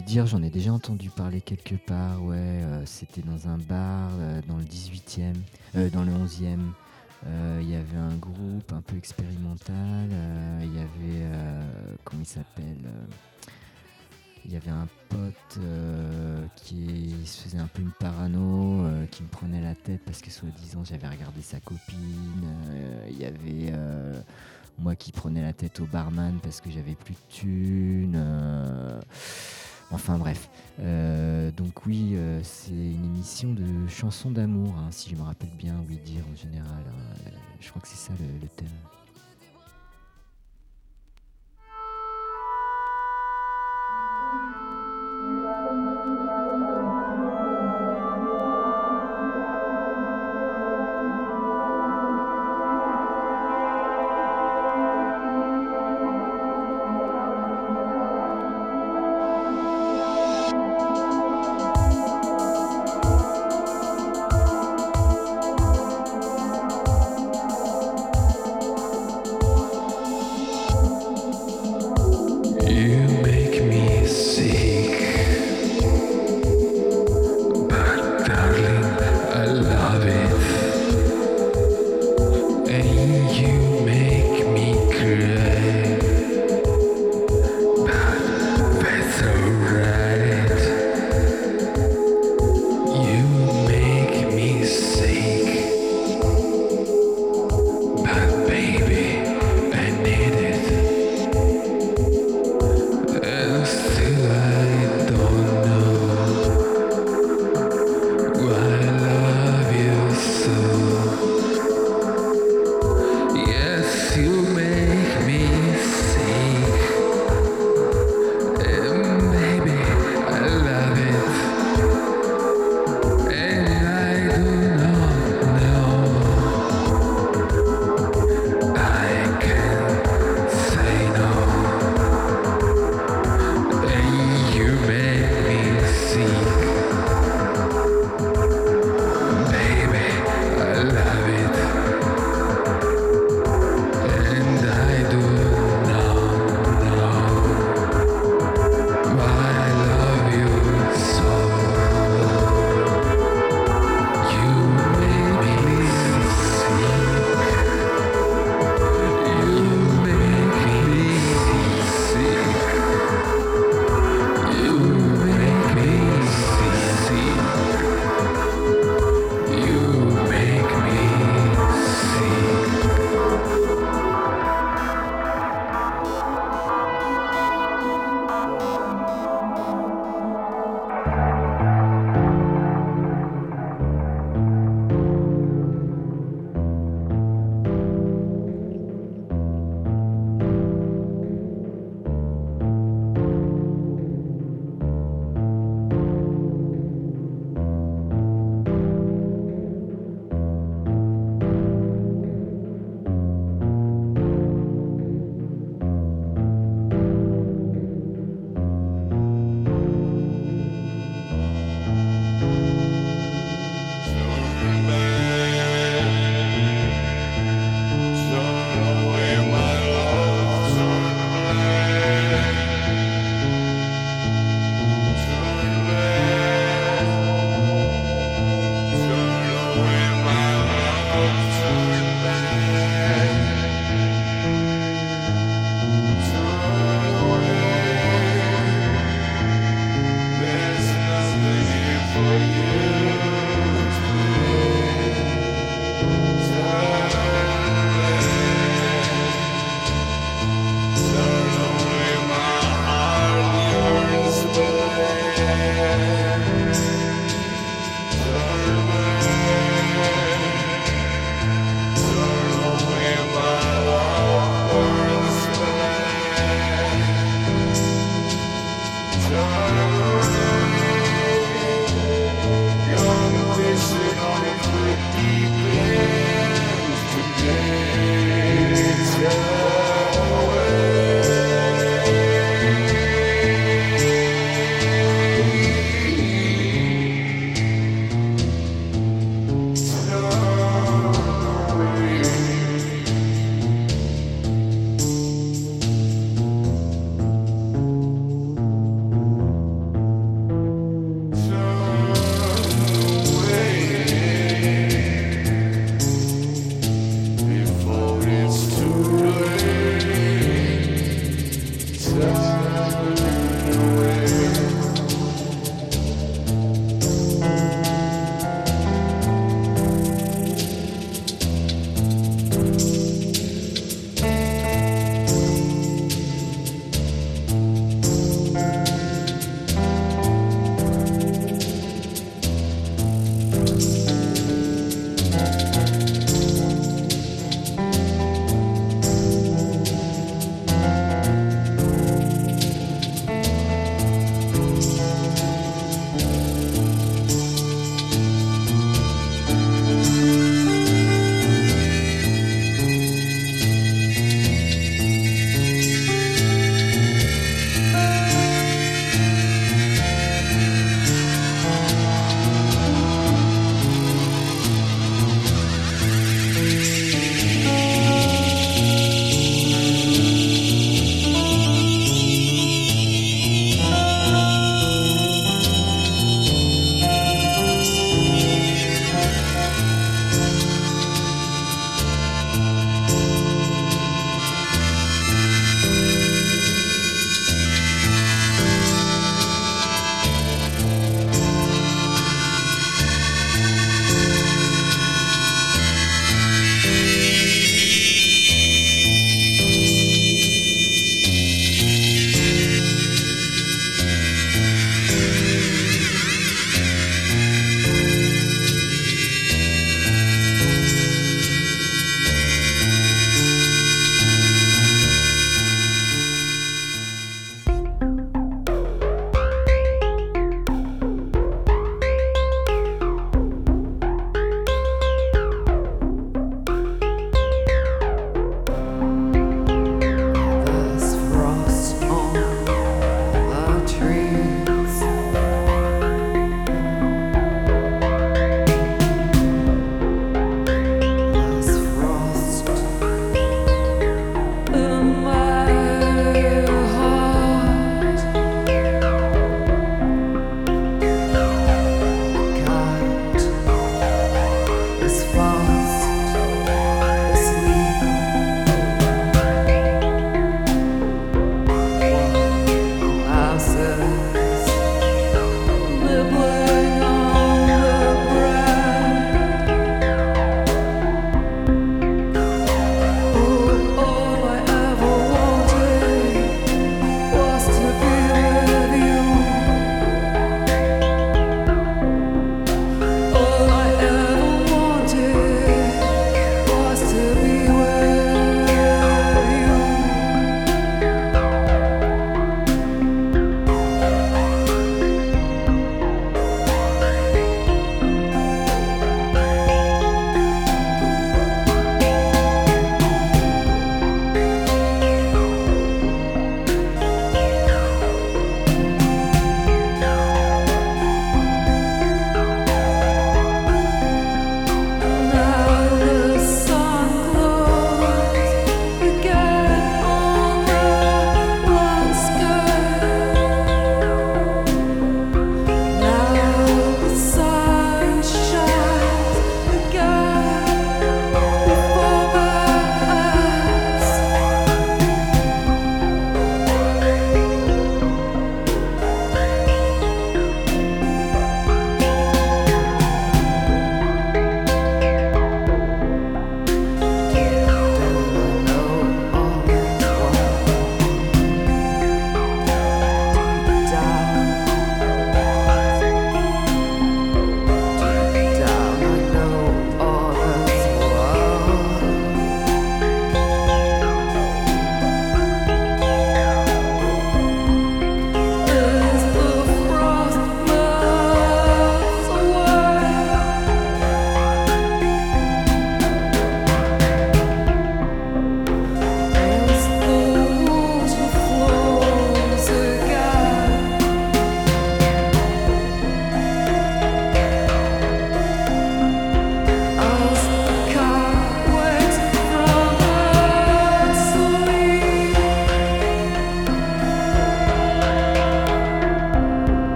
Dire, j'en ai déjà entendu parler quelque part. Ouais, euh, c'était dans un bar euh, dans le 18e, euh, dans le 11e. Euh, Il y avait un groupe un peu expérimental. Il y avait. comment il s'appelle Il y avait un pote qui se faisait un peu une parano, qui me prenait la tête parce que soi-disant j'avais regardé sa copine. Il y avait. moi qui prenais la tête au barman parce que j'avais plus de thunes. Enfin bref. Euh, donc oui, euh, c'est une émission de chansons d'amour, hein, si je me rappelle bien, oui dire en général. hein. Euh, Je crois que c'est ça le thème.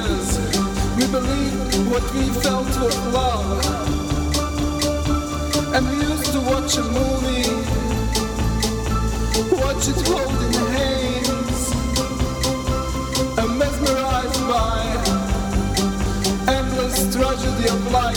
ideas. We believed what we felt was love. And we used to watch a movie, watch it holding hands, and mesmerized by endless tragedy of life.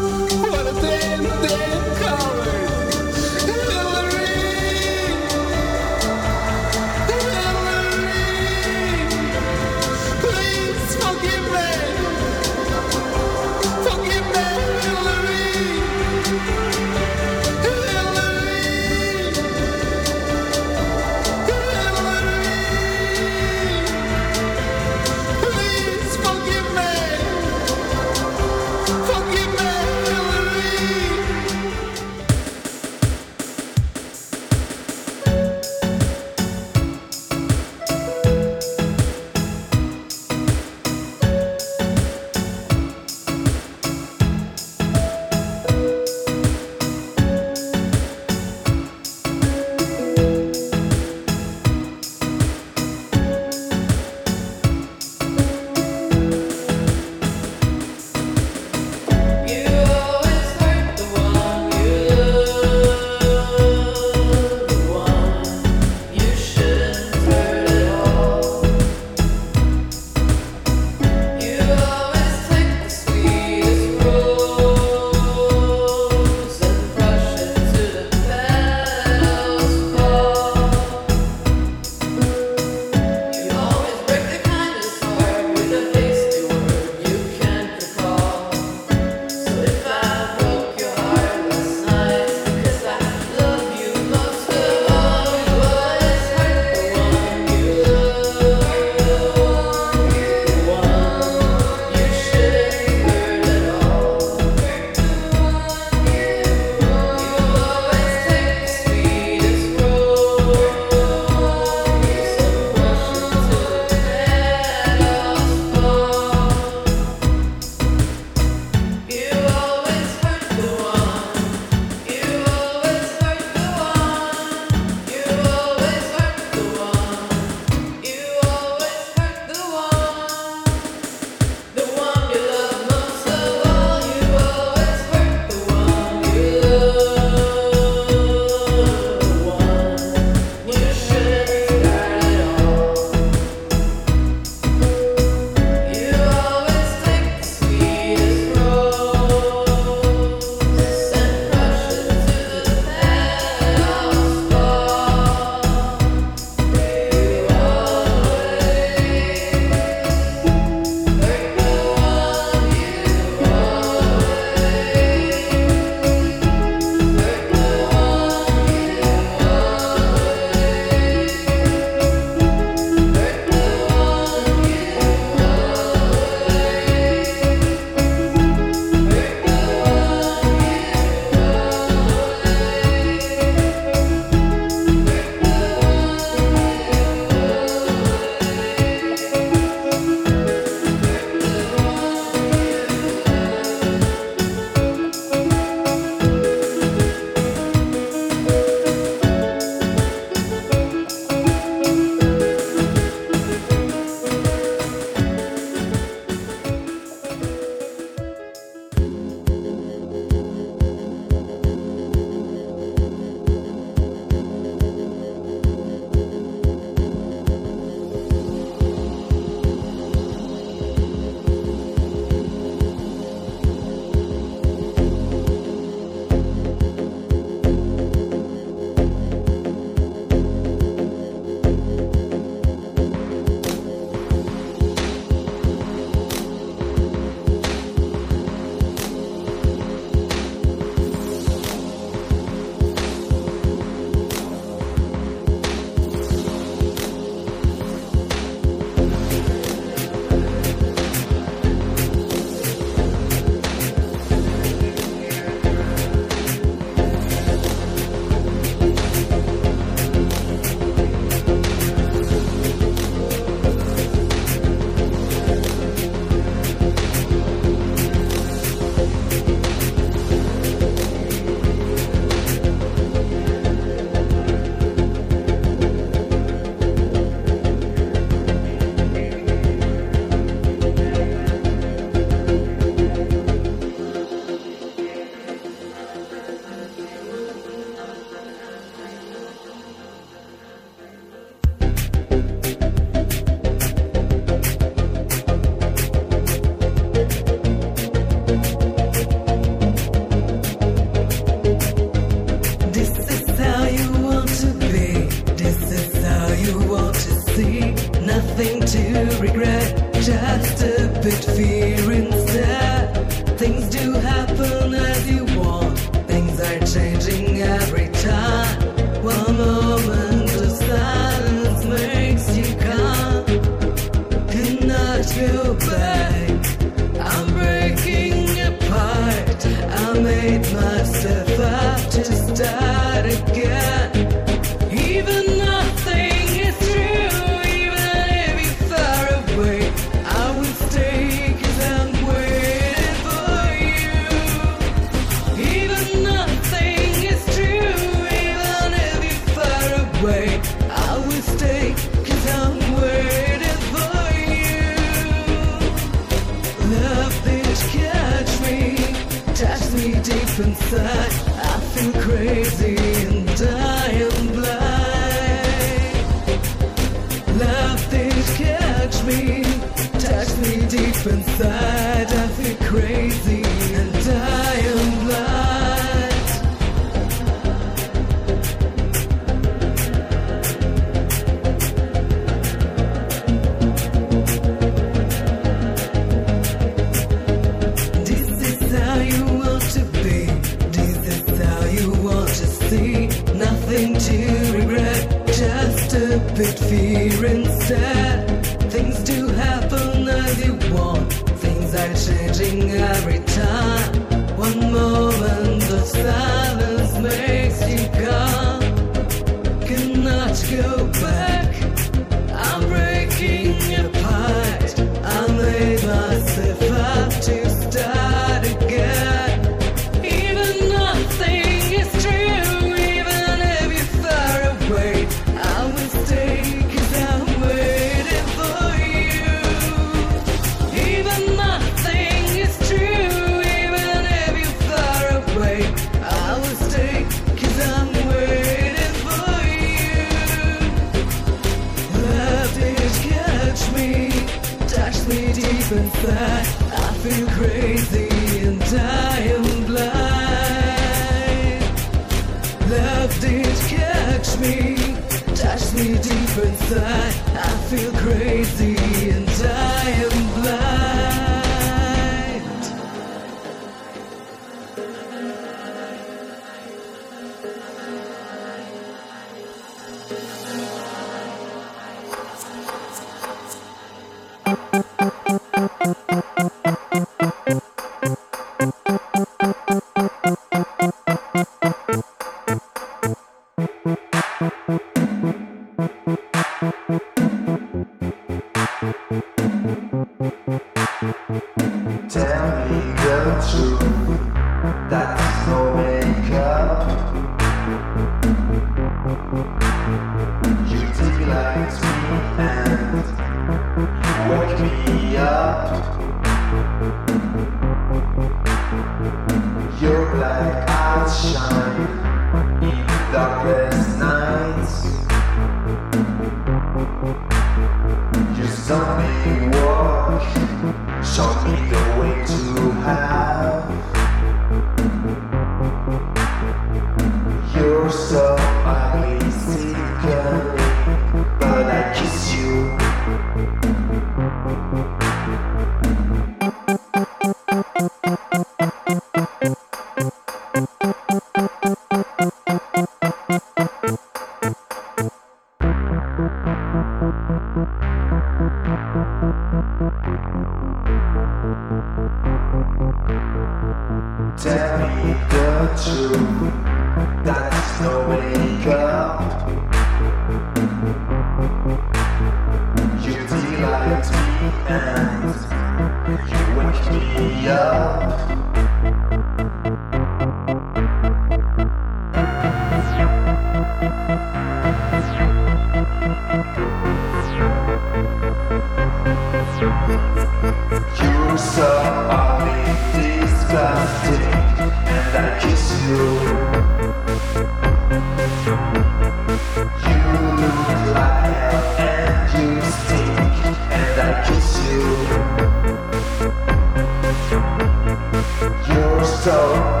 You're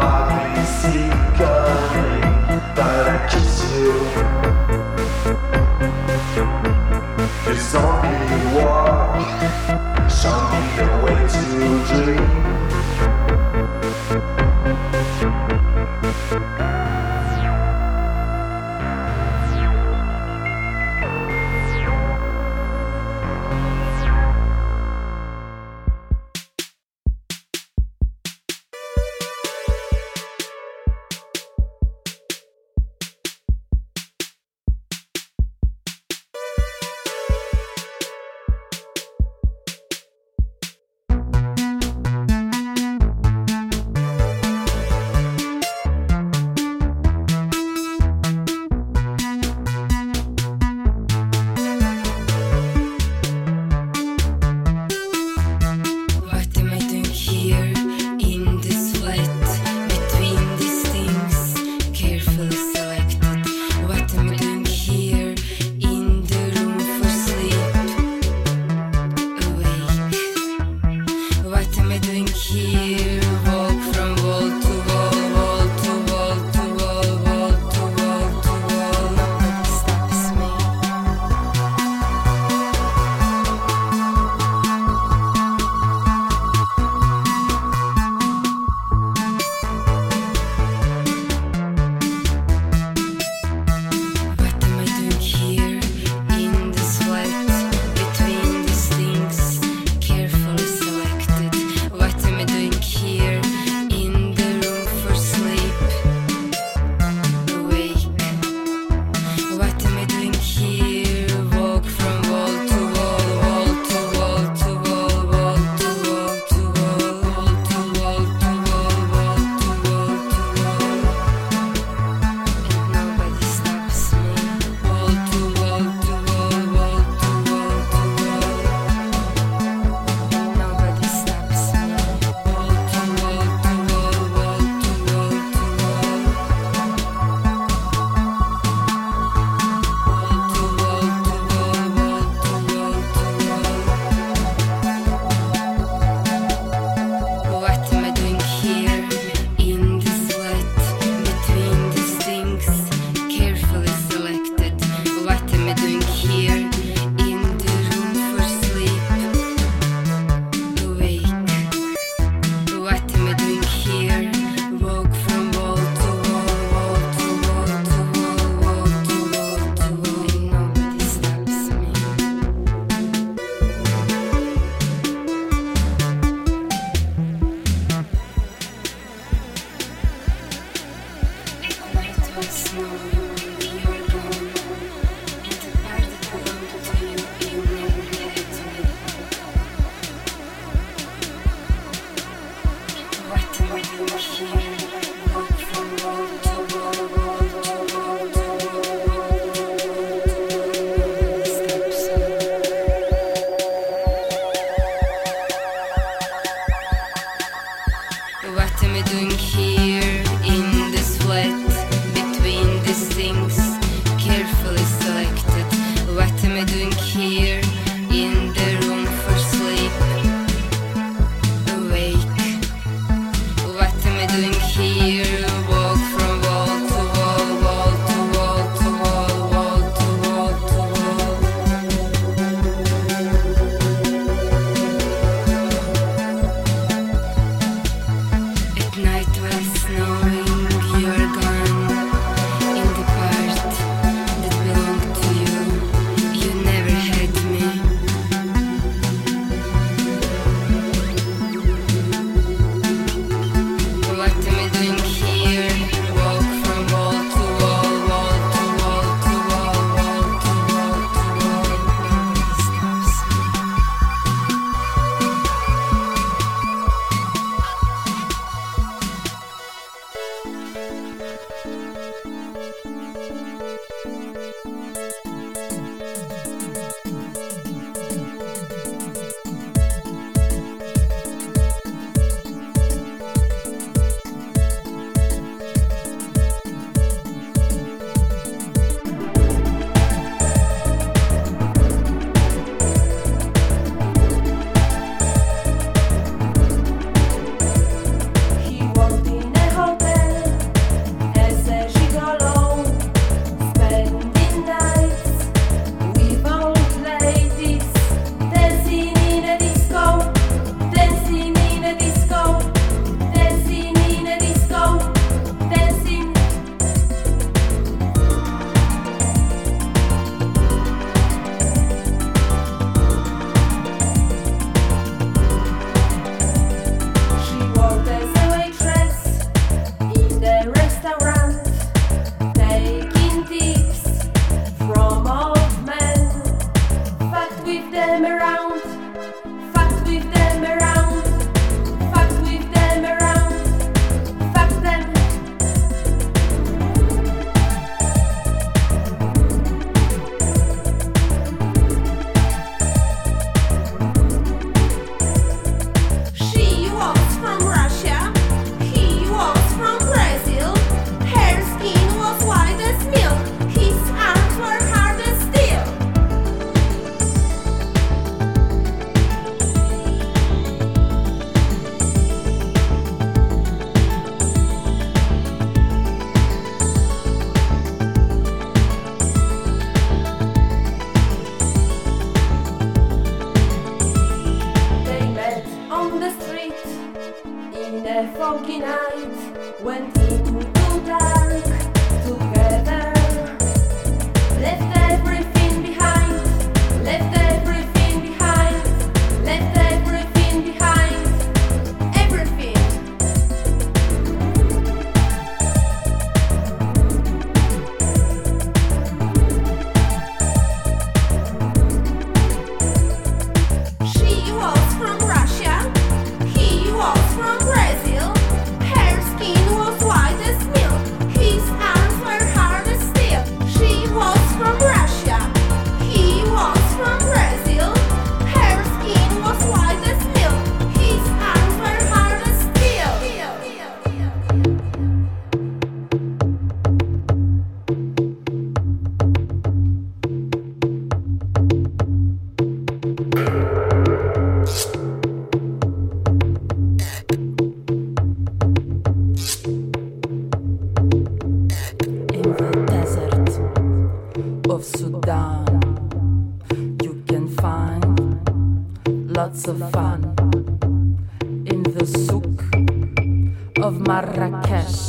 of Marrakesh.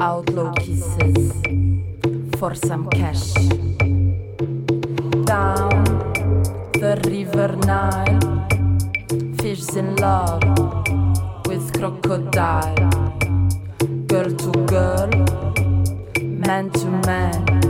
Outlaw kisses for some cash. Down the river Nile, fish in love with crocodile. Girl to girl, man to man.